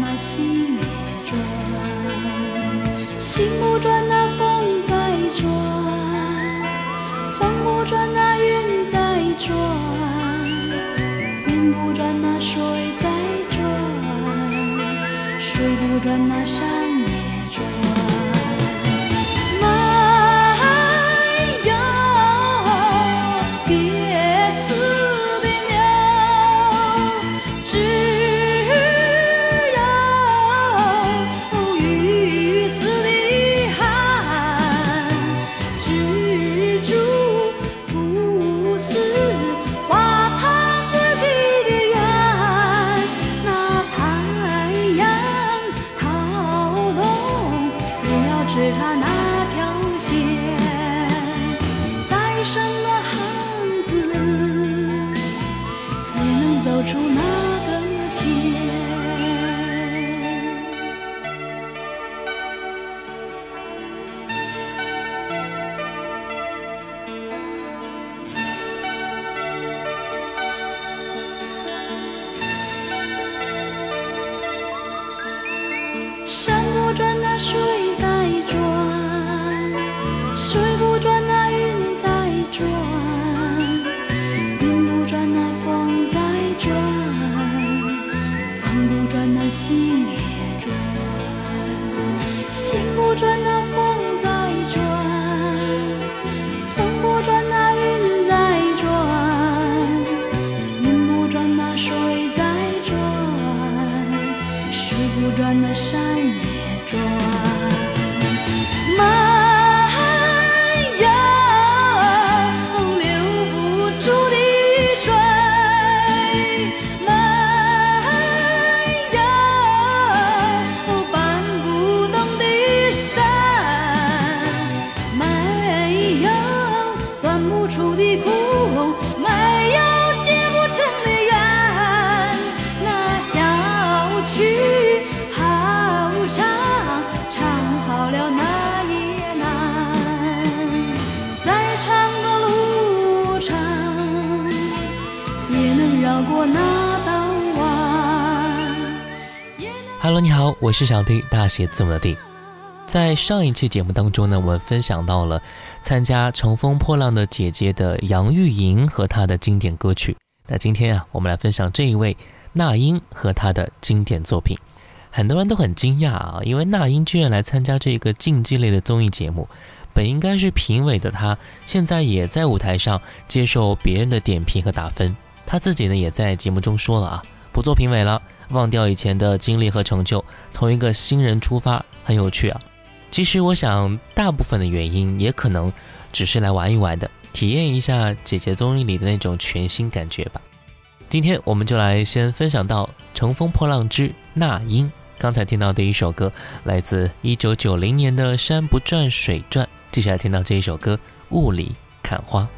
那心也转；心不转，那风在转；风不转，那云在转；云不转，那水在转。水不转，那山 Hello，你好，我是小弟，大写字母的 D。在上一期节目当中呢，我们分享到了参加《乘风破浪的姐姐》的杨钰莹和她的经典歌曲。那今天啊，我们来分享这一位那英和她的经典作品。很多人都很惊讶啊，因为那英居然来参加这个竞技类的综艺节目。本应该是评委的她，现在也在舞台上接受别人的点评和打分。她自己呢，也在节目中说了啊，不做评委了，忘掉以前的经历和成就，从一个新人出发，很有趣啊。其实我想，大部分的原因也可能只是来玩一玩的，体验一下姐姐综艺里的那种全新感觉吧。今天我们就来先分享到《乘风破浪之那英》。刚才听到的一首歌来自一九九零年的《山不转水转》，接下来听到这一首歌《雾里看花》。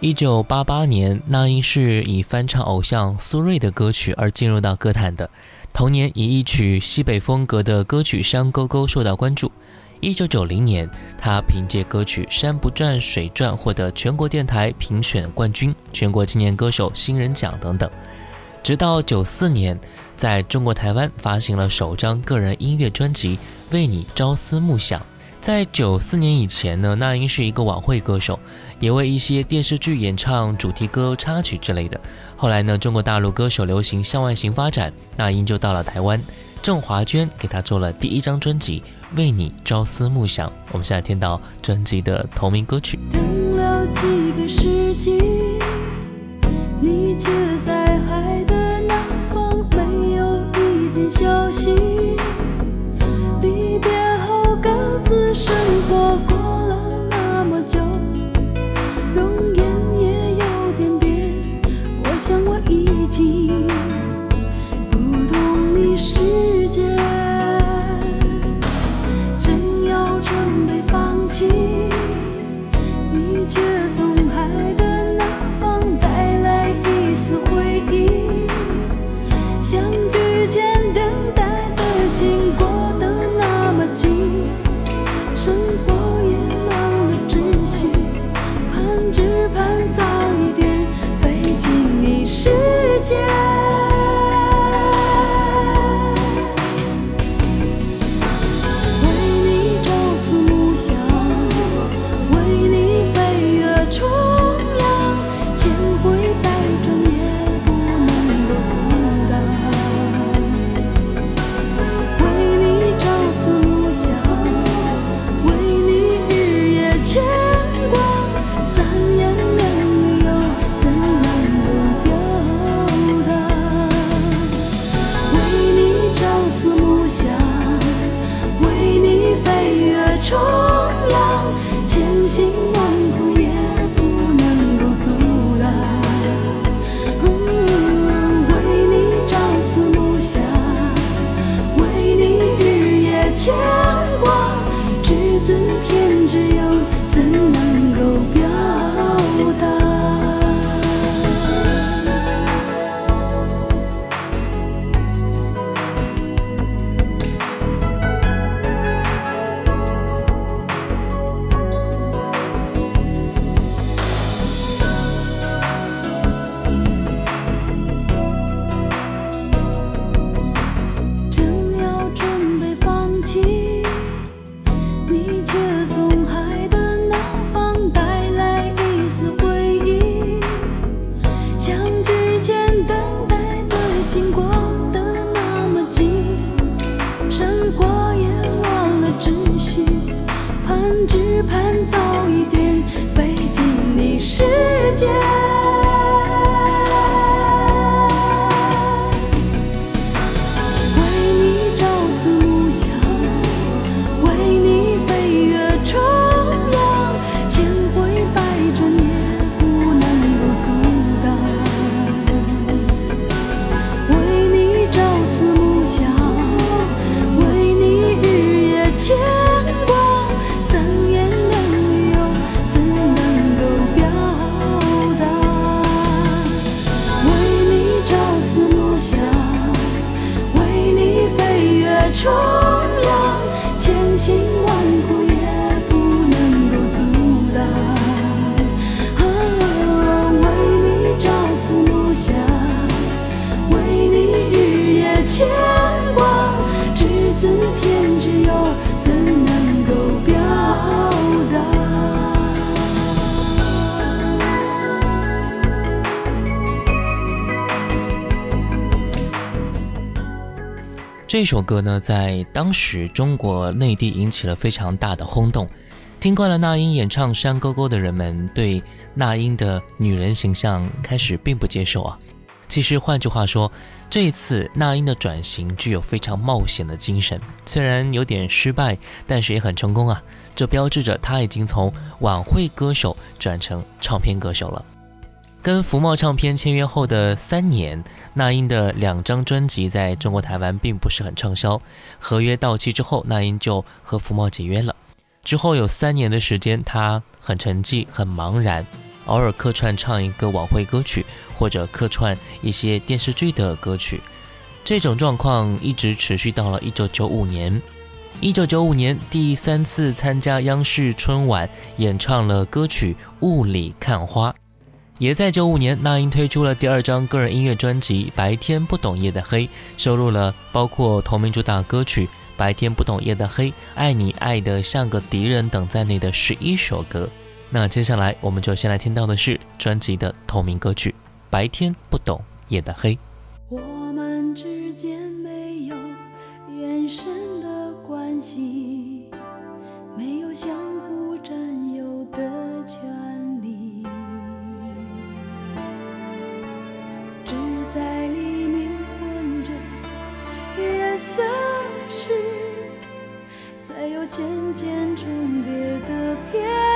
一九八八年，那英是以翻唱偶像苏芮的歌曲而进入到歌坛的。同年，以一曲西北风格的歌曲《山沟沟》受到关注。一九九零年，他凭借歌曲《山不转水转》获得全国电台评选冠军、全国青年歌手新人奖等等。直到九四年，在中国台湾发行了首张个人音乐专辑《为你朝思暮想》。在九四年以前呢，那英是一个晚会歌手，也为一些电视剧演唱主题歌、插曲之类的。后来呢，中国大陆歌手流行向外行发展，那英就到了台湾，郑华娟给他做了第一张专辑《为你朝思暮想》。我们现在听到专辑的同名歌曲。等了几个世纪，这首歌呢，在当时中国内地引起了非常大的轰动。听惯了那英演唱《山沟沟》的人们，对那英的女人形象开始并不接受啊。其实换句话说，这一次那英的转型具有非常冒险的精神，虽然有点失败，但是也很成功啊。这标志着她已经从晚会歌手转成唱片歌手了。跟福茂唱片签约后的三年，那英的两张专辑在中国台湾并不是很畅销。合约到期之后，那英就和福茂解约了。之后有三年的时间，她很沉寂、很茫然，偶尔客串唱一个晚会歌曲，或者客串一些电视剧的歌曲。这种状况一直持续到了1995年。1995年，第三次参加央视春晚，演唱了歌曲《雾里看花》。也在九五年，那英推出了第二张个人音乐专辑《白天不懂夜的黑》，收录了包括同名主打歌曲《白天不懂夜的黑》《爱你爱的像个敌人》等在内的十一首歌。那接下来我们就先来听到的是专辑的同名歌曲《白天不懂夜的黑》。渐渐重叠的片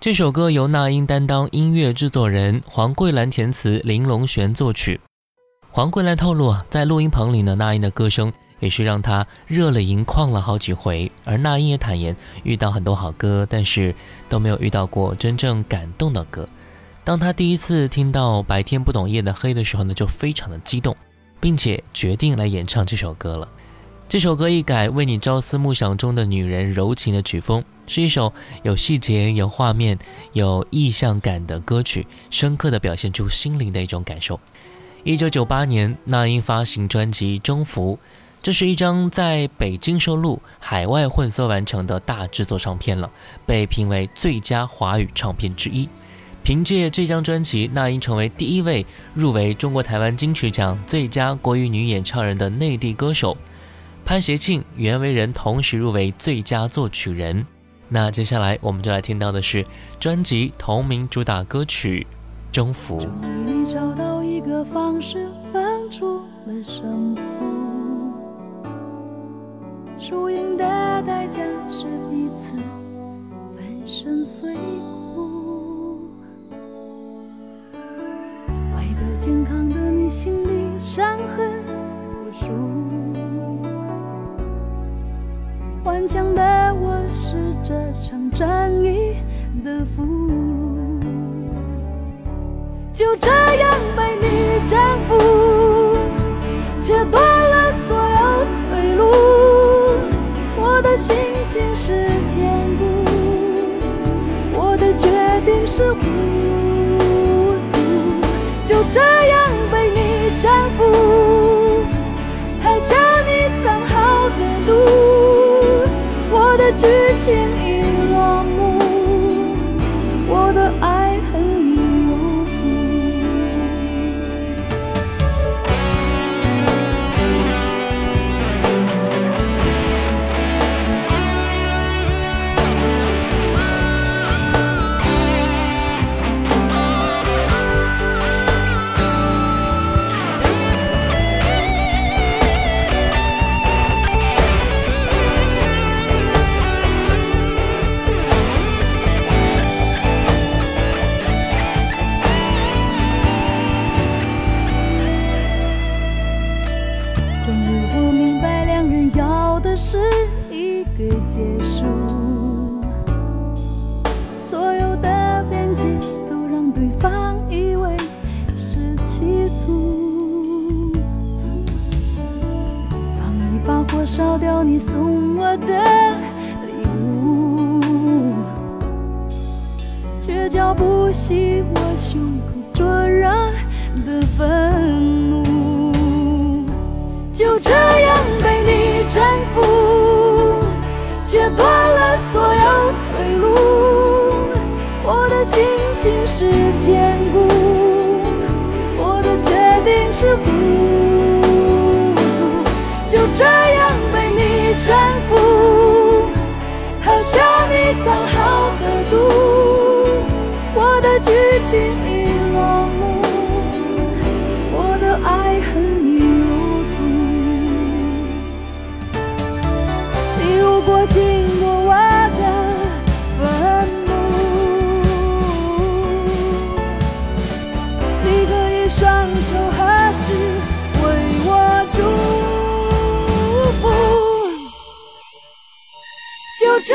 这首歌由那英担当音乐制作人，黄桂兰填词，林龙璇作曲。黄桂兰透露啊，在录音棚里呢，那英的歌声也是让她热泪盈眶了好几回。而那英也坦言，遇到很多好歌，但是都没有遇到过真正感动的歌。当他第一次听到《白天不懂夜的黑》的时候呢，就非常的激动，并且决定来演唱这首歌了。这首歌一改为你朝思暮想中的女人柔情的曲风，是一首有细节、有画面、有意象感的歌曲，深刻地表现出心灵的一种感受。一九九八年，那英发行专辑《征服》，这是一张在北京收录、海外混缩完成的大制作唱片了，被评为最佳华语唱片之一。凭借这张专辑，那英成为第一位入围中国台湾金曲奖最佳国语女演唱人的内地歌手。潘协庆、袁惟仁同时入围最佳作曲人。那接下来我们就来听到的是专辑同名主打歌曲《征服》。终于你找到一个方式分出了胜负，输赢的代价是彼此粉身碎骨。外表健康的你，心里伤痕无数。强的我是这场战役的俘虏，就这样被你征服，切断了所有退路。我的心情是坚固，我的决定是糊涂，就这样被你征服，剧情已藏好的毒。我的剧情已落幕，我的爱恨已入土。你如果经过我的坟墓，你可以双手合十为我祝福。就这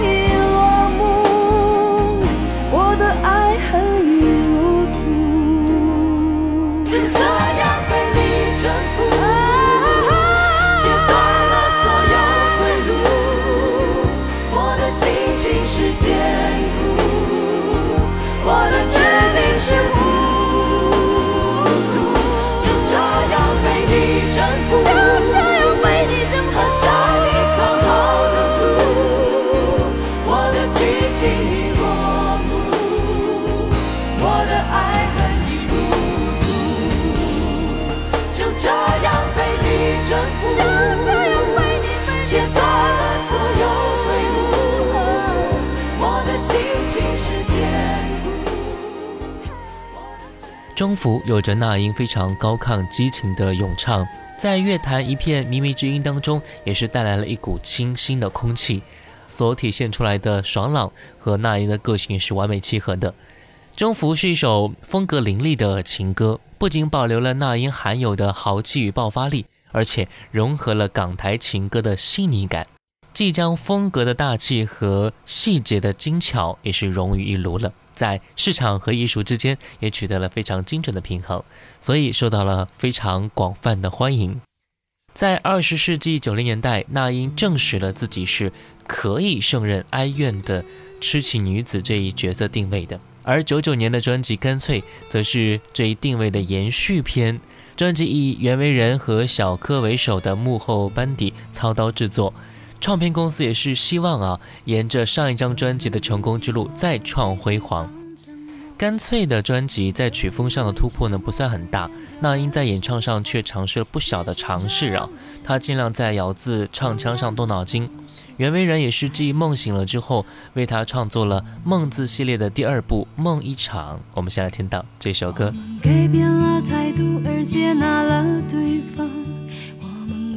征服》有着那英非常高亢激情的咏唱，在乐坛一片靡靡之音当中，也是带来了一股清新的空气。所体现出来的爽朗和那英的个性是完美契合的。《征服》是一首风格凌厉的情歌，不仅保留了那英含有的豪气与爆发力，而且融合了港台情歌的细腻感，既将风格的大气和细节的精巧也是融于一炉了，在市场和艺术之间也取得了非常精准的平衡，所以受到了非常广泛的欢迎。在二十世纪九零年代，那英证实了自己是可以胜任哀怨的痴情女子这一角色定位的。而九九年的专辑《干脆》则是这一定位的延续篇。专辑以袁惟仁和小柯为首的幕后班底操刀制作，唱片公司也是希望啊，沿着上一张专辑的成功之路再创辉煌。干脆的专辑在曲风上的突破呢不算很大，那英在演唱上却尝试了不小的尝试啊。他尽量在咬字唱腔上动脑筋。袁惟仁也是继《梦醒了》之后，为他创作了《梦》字系列的第二部《梦一场》。我们先来听到这首歌。改变了态度，而接纳了对方。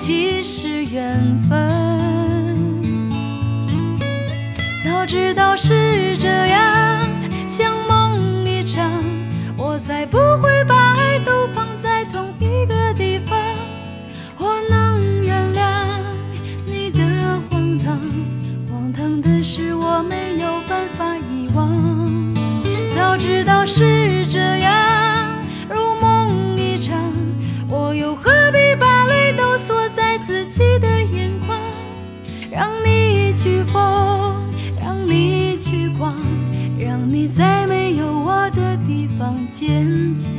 其实缘分。早知道是这样，像梦一场，我才不会去疯。让你去狂，让你在没有我的地方坚强。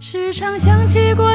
时常想起过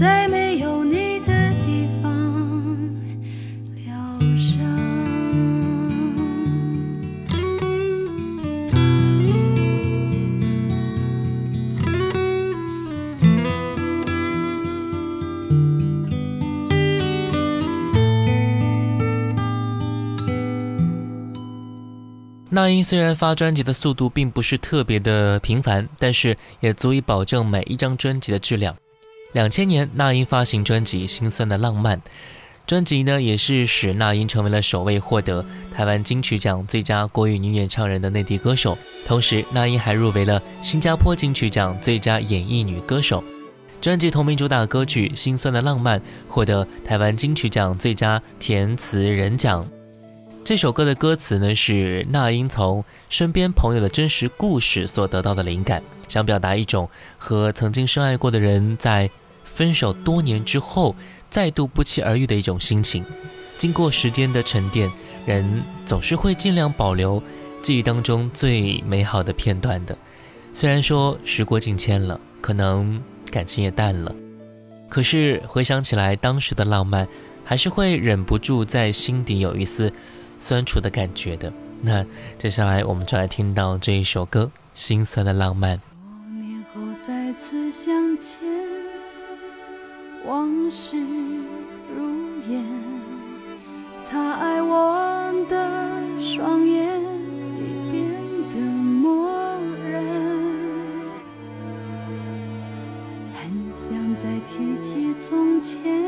在没有你的地方疗伤。那英虽然发专辑的速度并不是特别的频繁，但是也足以保证每一张专辑的质量。两千年，那英发行专辑《心酸的浪漫》，专辑呢也是使那英成为了首位获得台湾金曲奖最佳国语女演唱人的内地歌手。同时，那英还入围了新加坡金曲奖最佳演绎女歌手。专辑同名主打歌曲《心酸的浪漫》获得台湾金曲奖最佳填词人奖。这首歌的歌词呢，是那英从身边朋友的真实故事所得到的灵感，想表达一种和曾经深爱过的人在分手多年之后再度不期而遇的一种心情。经过时间的沉淀，人总是会尽量保留记忆当中最美好的片段的。虽然说时过境迁了，可能感情也淡了，可是回想起来当时的浪漫，还是会忍不住在心底有一丝酸楚的感觉的。那接下来我们就来听到这一首歌《心酸的浪漫》。多年后再次相见，往事如烟。他爱我的双眼已变得漠然，很想再提起从前，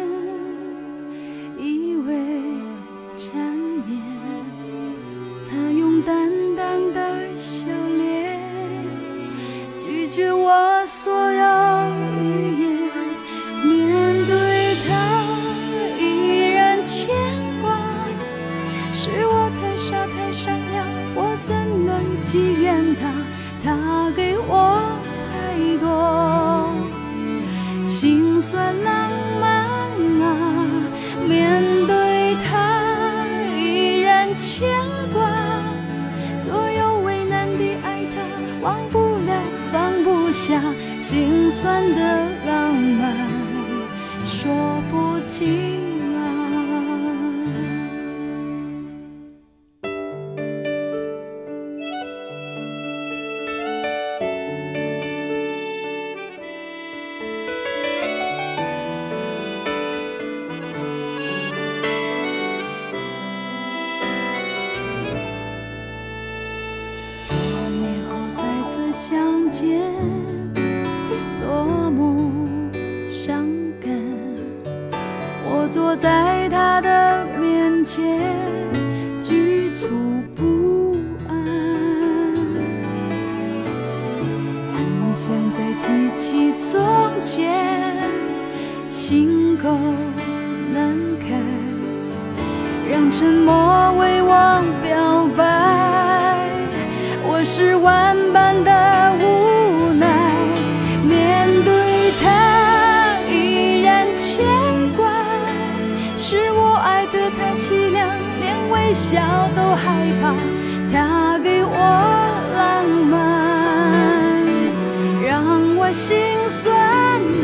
心酸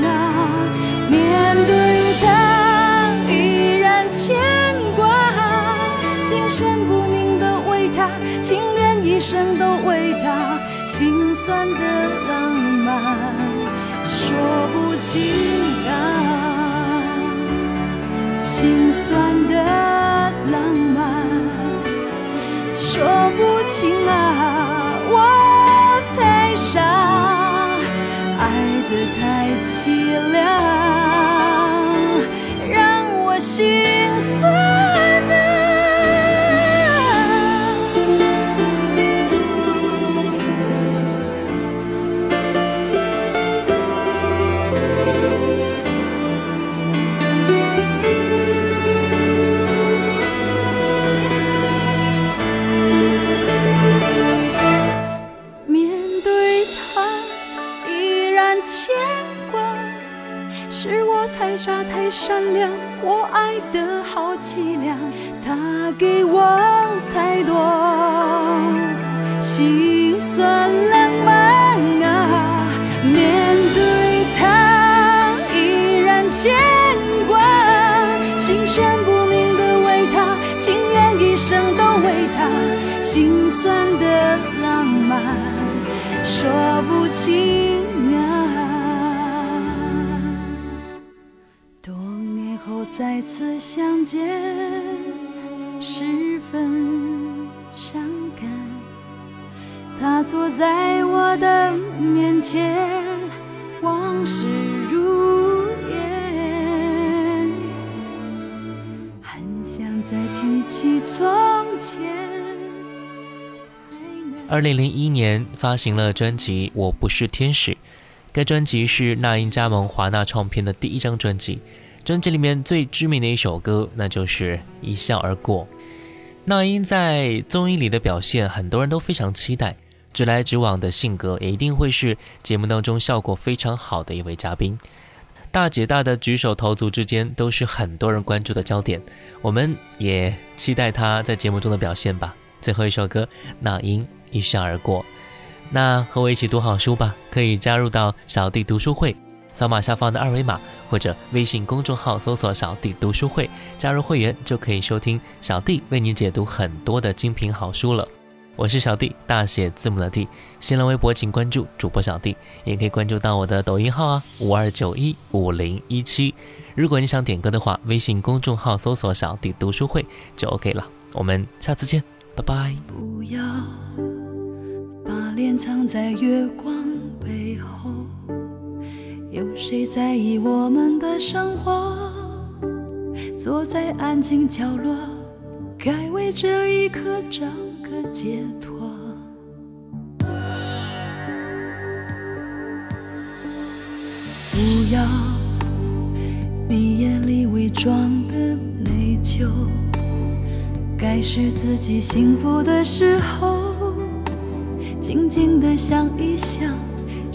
啊。面对他依然牵挂，心神不宁的为他，情愿一生都为他，心酸的浪漫说不尽啊，心酸他给我太多心酸浪漫啊。面对他依然牵挂，心神不宁的为他，情愿一生都为他，心酸的浪漫说不清啊。多年后再次相见，是分伤感。他坐在我的面前，往事如烟，很想再提起从前。二零零一年发行了专辑《我不是天使》，该专辑是那英加盟华纳唱片的第一张专辑。专辑里面最知名的一首歌，那就是《一笑而过》。那英在综艺里的表现，很多人都非常期待。直来直往的性格，也一定会是节目当中效果非常好的一位嘉宾。大姐大的举手投足之间，都是很多人关注的焦点。我们也期待她在节目中的表现吧。最后一首歌，那英一笑而过。那和我一起读好书吧，可以加入到小弟读书会，扫码下方的二维码，或者微信公众号搜索“小弟读书会”，加入会员就可以收听小弟为你解读很多的精品好书了。我是小弟，大写字母的弟。新浪微博请关注主播小弟，也可以关注到我的抖音号啊，五二九一五零一七。如果你想点歌的话，微信公众号搜索“小弟读书会”就 OK 了。我们下次见，拜拜。不要把脸藏在月光背后，有谁在意我们的生活？坐在安静角落，该为这一刻找个解脱。不要你眼里伪装的内疚。该是自己幸福的时候，静静的想一想，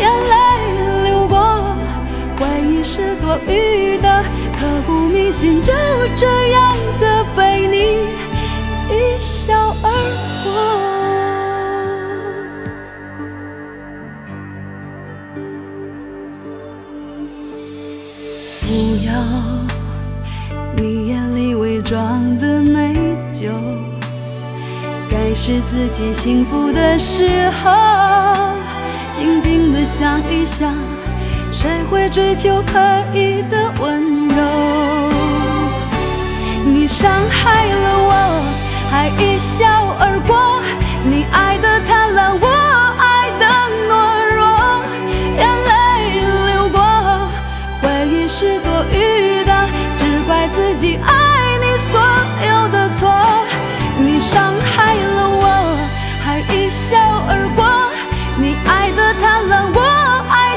眼泪流过，回忆是多余的，刻骨铭心，就这样的被你一笑而过。不要你眼里伪装的内疚，该是自己幸福的时候，静静的想一想，谁会追求刻意的温柔？你伤害了我，还一笑而过。你爱贪婪，我爱